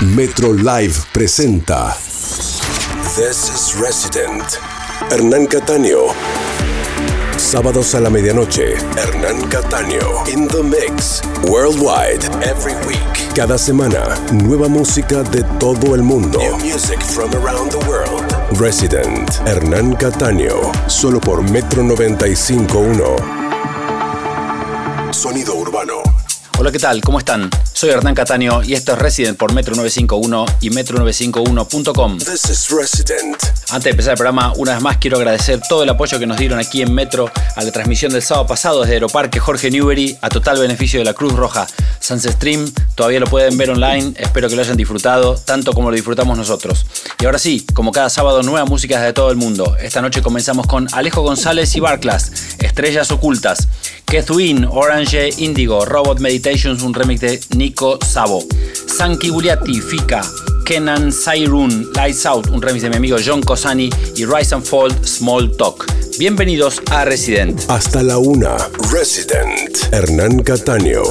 Metro Live presenta This is Resident. Hernán Cataño. Sábados a la medianoche, Hernán Cataño. In the Mix. Worldwide. Every week. Cada semana, nueva música de todo el mundo. New music from around the world. Resident. Hernán Cataño. Solo por Metro 95.1. Sonido urbano. Hola, ¿qué tal? ¿Cómo están? Soy Hernán Cataño y esto es Resident por Metro 951 y metro951.com. This is Resident. Antes de empezar el programa, una vez más quiero agradecer todo el apoyo que nos dieron aquí en Metro a la transmisión del sábado pasado desde Aeroparque Jorge Newbery a total beneficio de la Cruz Roja. Sunset Stream todavía lo pueden ver online, espero que lo hayan disfrutado tanto como lo disfrutamos nosotros. Y ahora sí, como cada sábado, nueva música desde todo el mundo. Esta noche comenzamos con Alejo González y Barclas, Estrellas Ocultas. Kethuin, Orange Indigo, Robot Meditations, un remix de Nico Sabo. Sanki Buliati, Fika, Kenan Sairun, Lights Out, un remix de mi amigo John Cosani y Rise and Fall, Small Talk. Bienvenidos a Resident. Hasta la una. Resident. Hernán Cataño.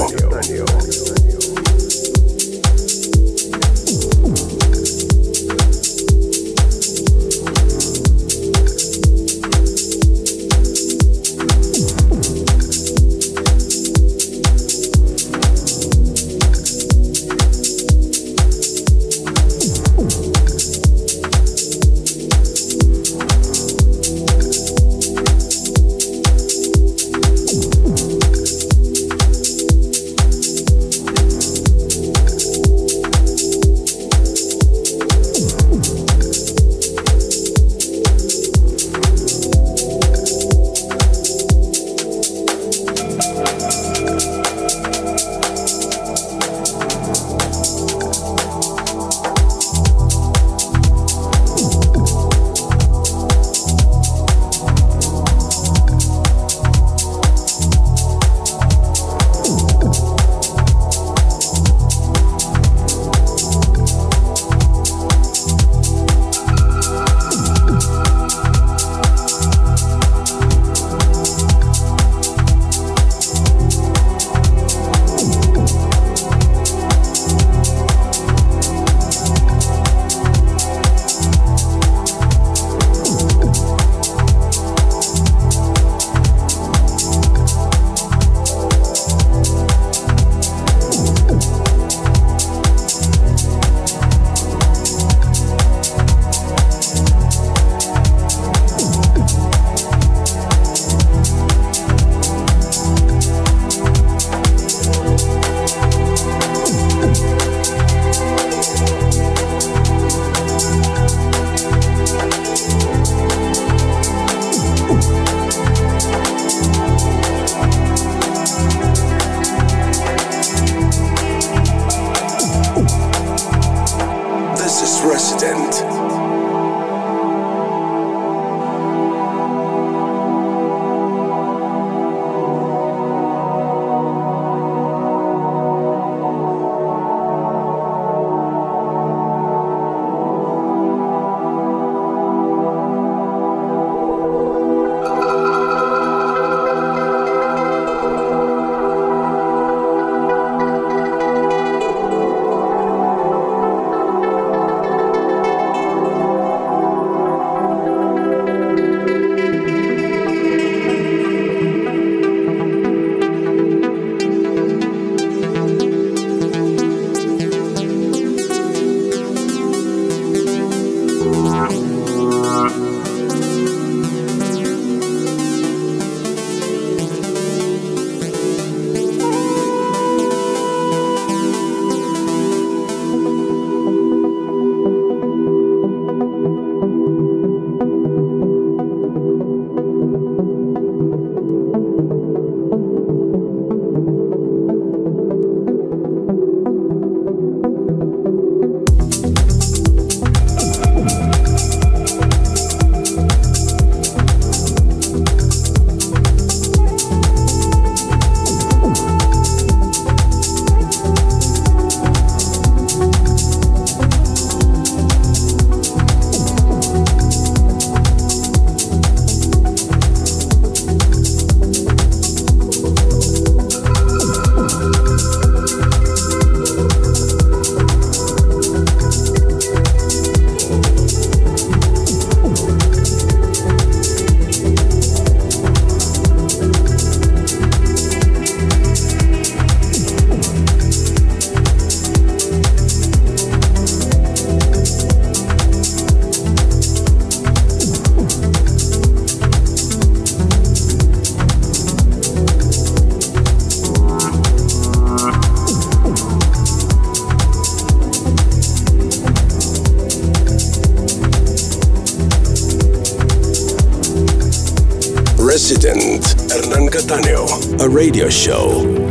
Resident, Hernán Cataño, a radio show.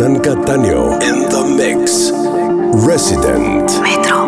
Hernán Cataño en The Mix. Resident. Metro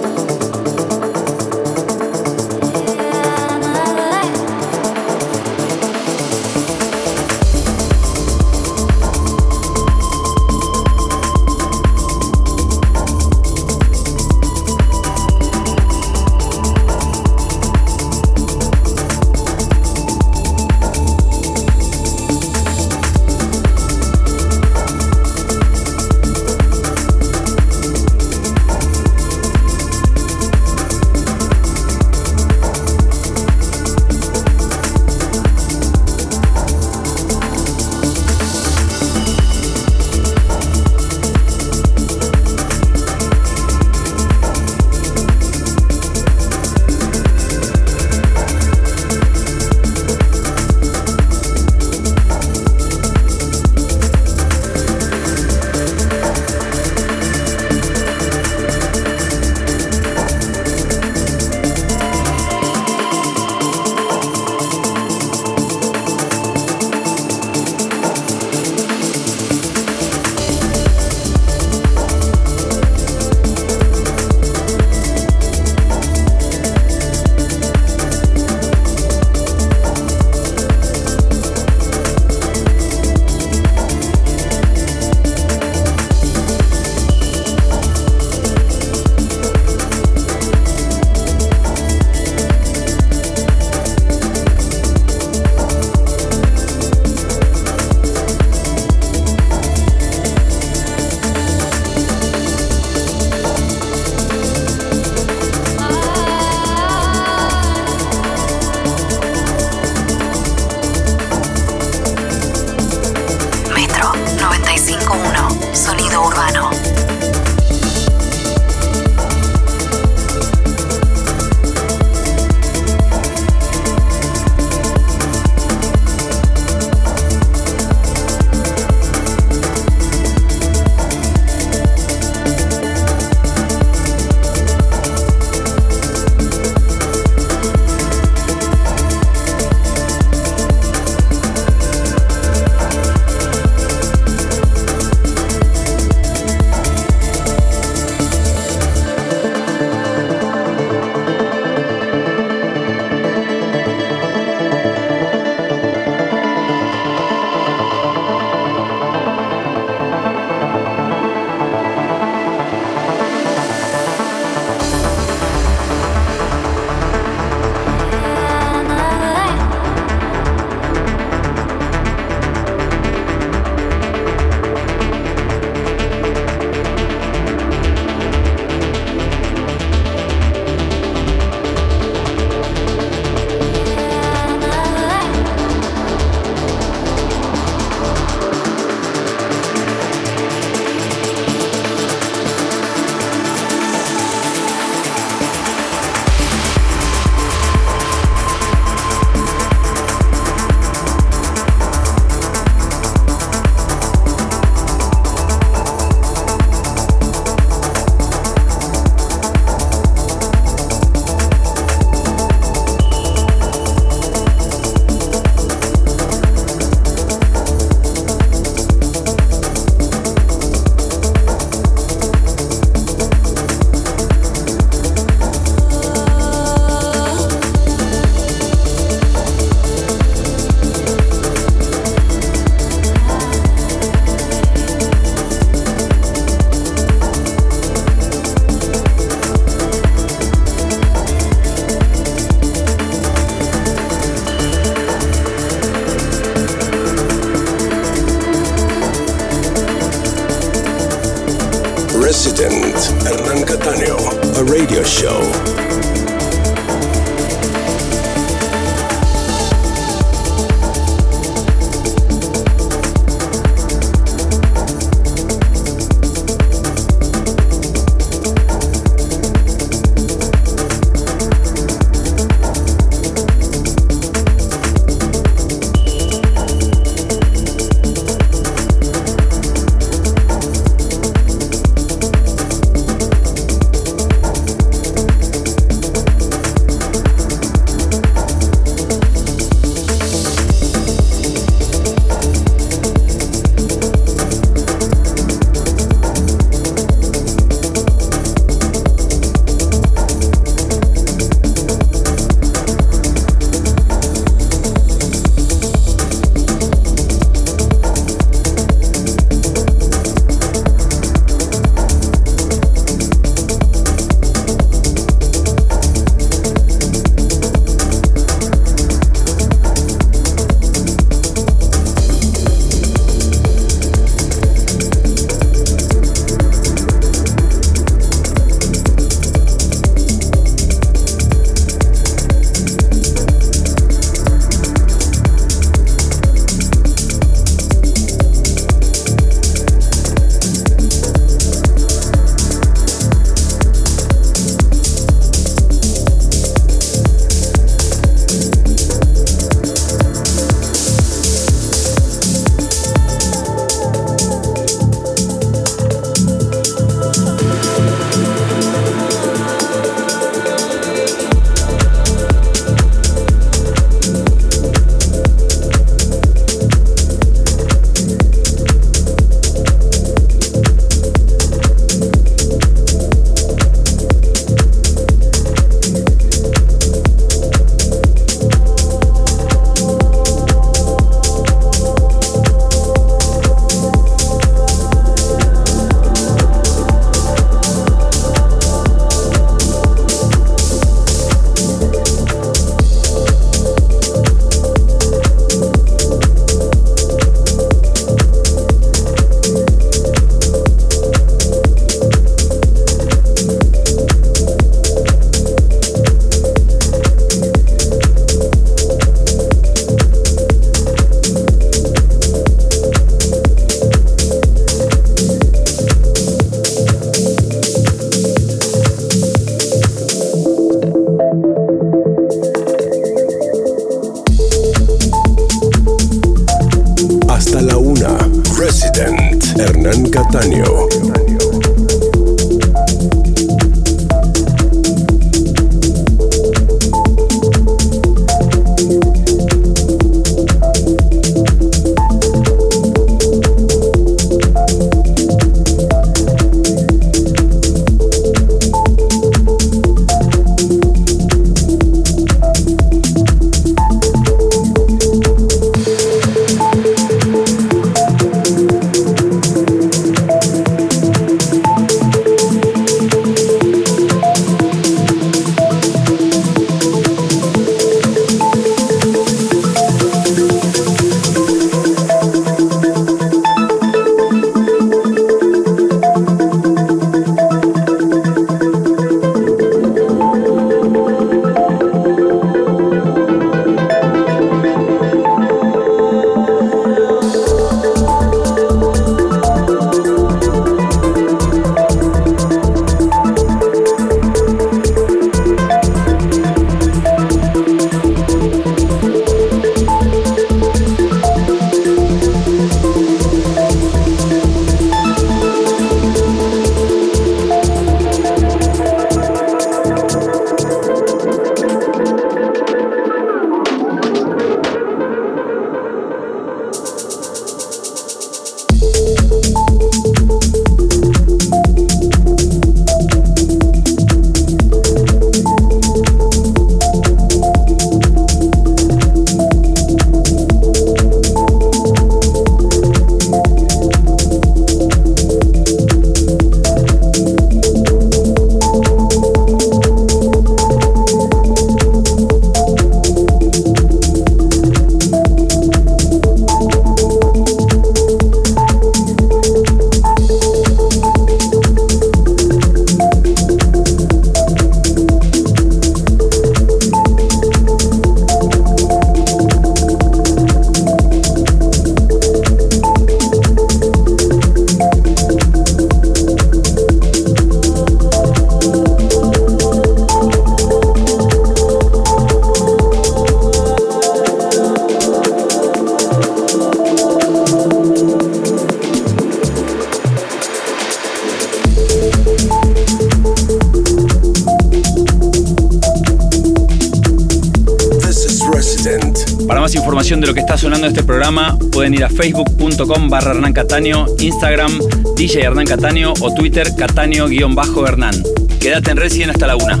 a facebook.com barra Hernán Cataño, Instagram DJ Hernán Cataño o Twitter Cataño-Hernán. Quédate en Resident hasta la una.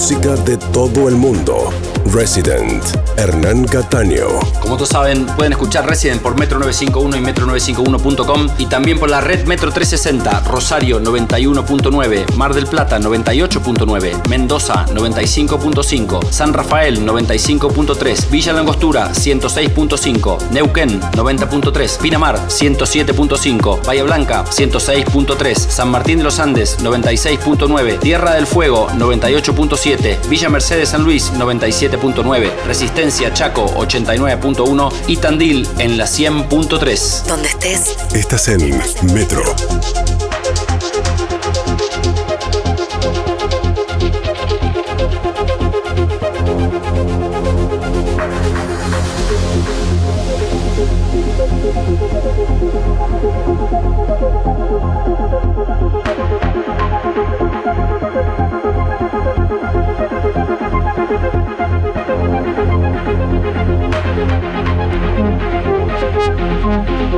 De todo el mundo. Resident, Hernán Cataño. Como todos saben, pueden escuchar Resident por Metro 951 y metro951.com y también por la red Metro 360, Rosario 91.9, Mar del Plata 98.9, Mendoza 95.5, San Rafael 95.3, Villa Langostura 106.5, Neuquén 90.3, Pinamar 107.5, Bahía Blanca 106.3, San Martín de los Andes 96.9, Tierra del Fuego 98.7, Villa Mercedes San Luis 97.9, Resistencia Chaco 89.1 y Tandil en la 100.3. Donde estés. Estás en Metro.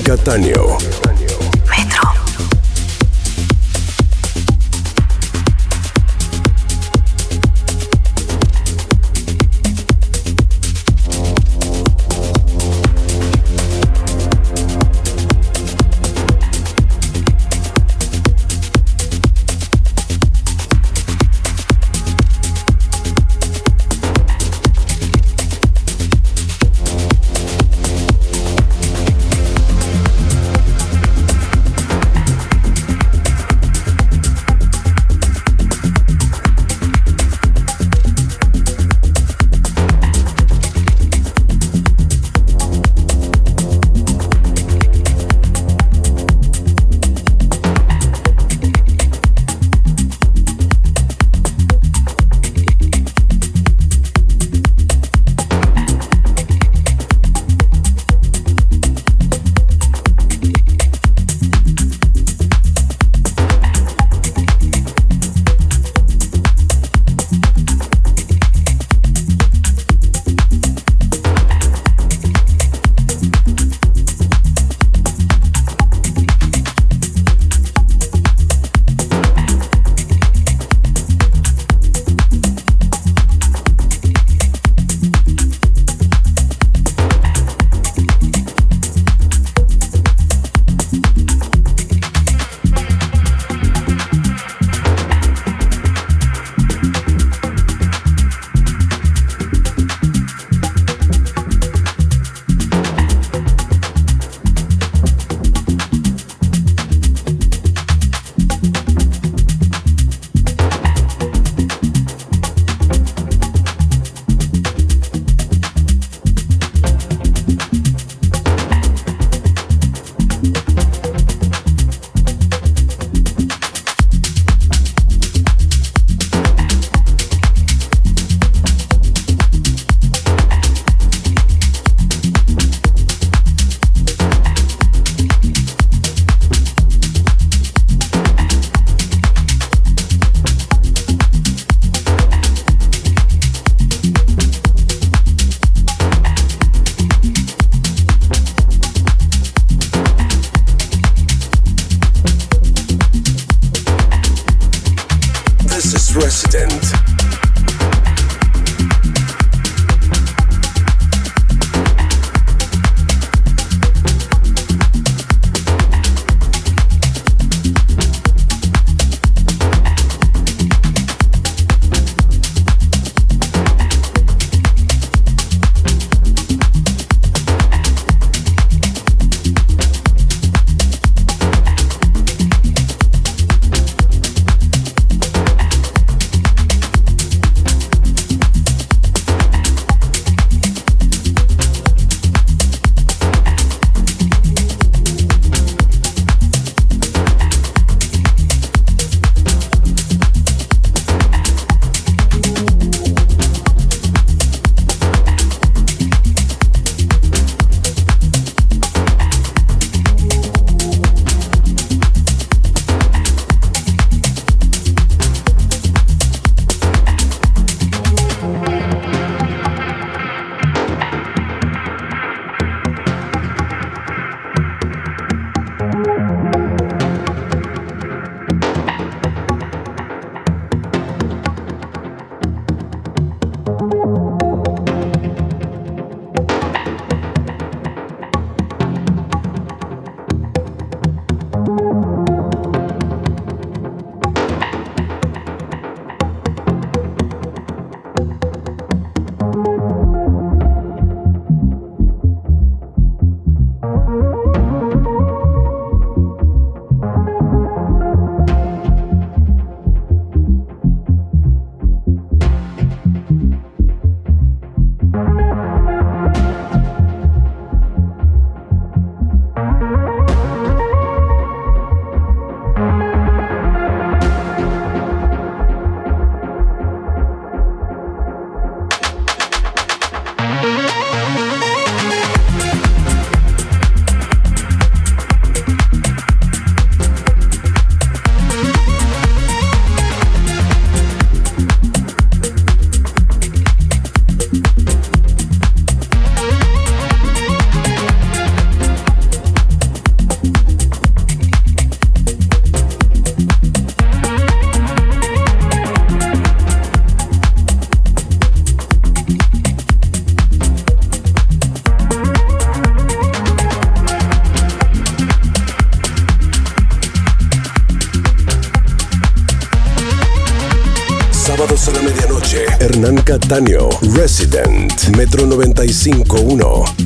Catania. Hernán This is Resident. Cataño, Resident, Metro 95.1.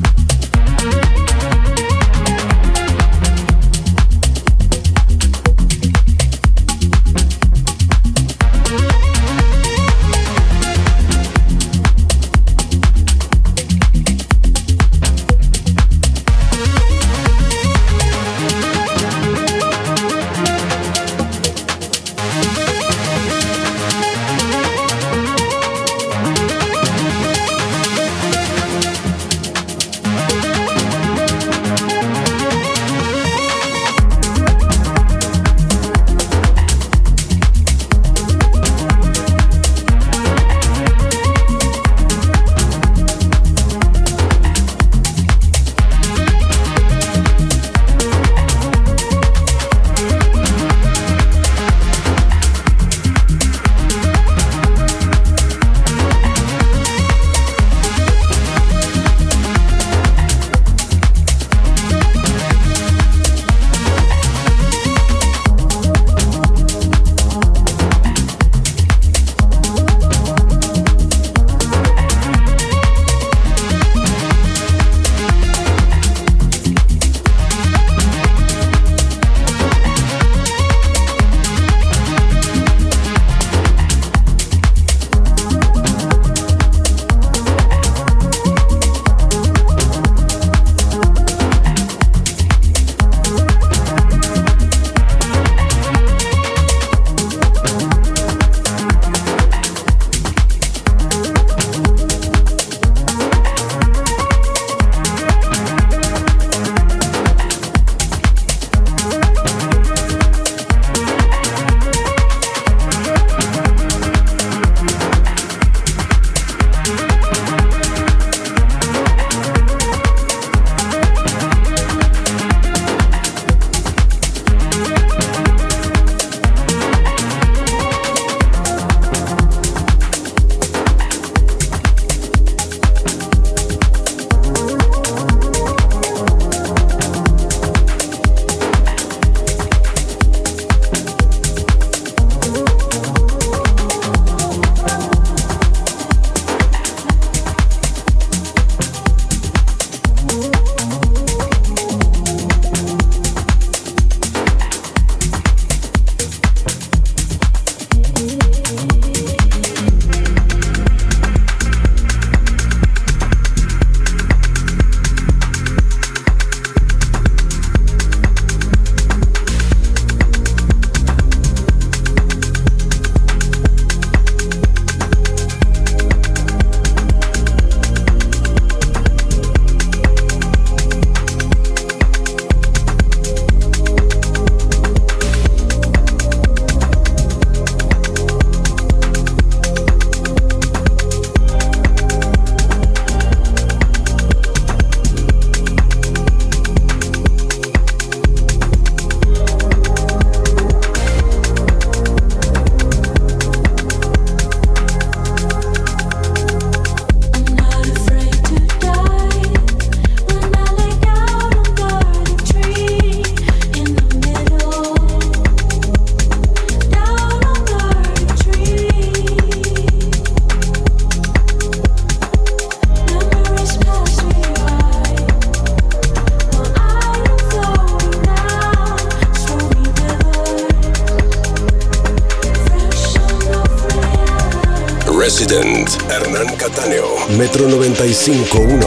95.1.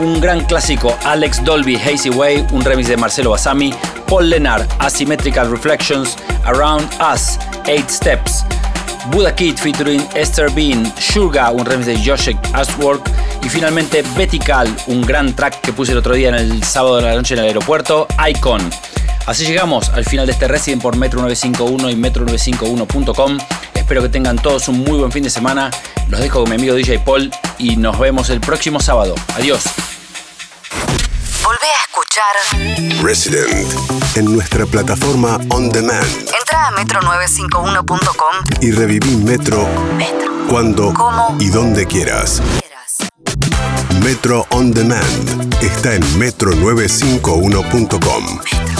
Un gran clásico, Alex Dolby, Hazy Way, un remix de Marcelo Basami, Paul Lennart, Asymmetrical Reflections, Around Us, Eight Steps, Buddha Kid featuring Esther Bean, Suga, un remix de Joshek Ashwork, y finalmente Betty Cal, un gran track que puse el otro día en el sábado de la noche en el aeropuerto, Icon. Así llegamos al final de este Resident por Metro 951 y Metro951.com. Espero que tengan todos un muy buen fin de semana. Los dejo con mi amigo DJ Paul y nos vemos el próximo sábado. Adiós. Volvé a escuchar Resident en nuestra plataforma On Demand Entra a metro951.com. y reviví Metro Metro. cuando ¿Cómo? y donde quieras. Metro On Demand está en metro951.com. Metro.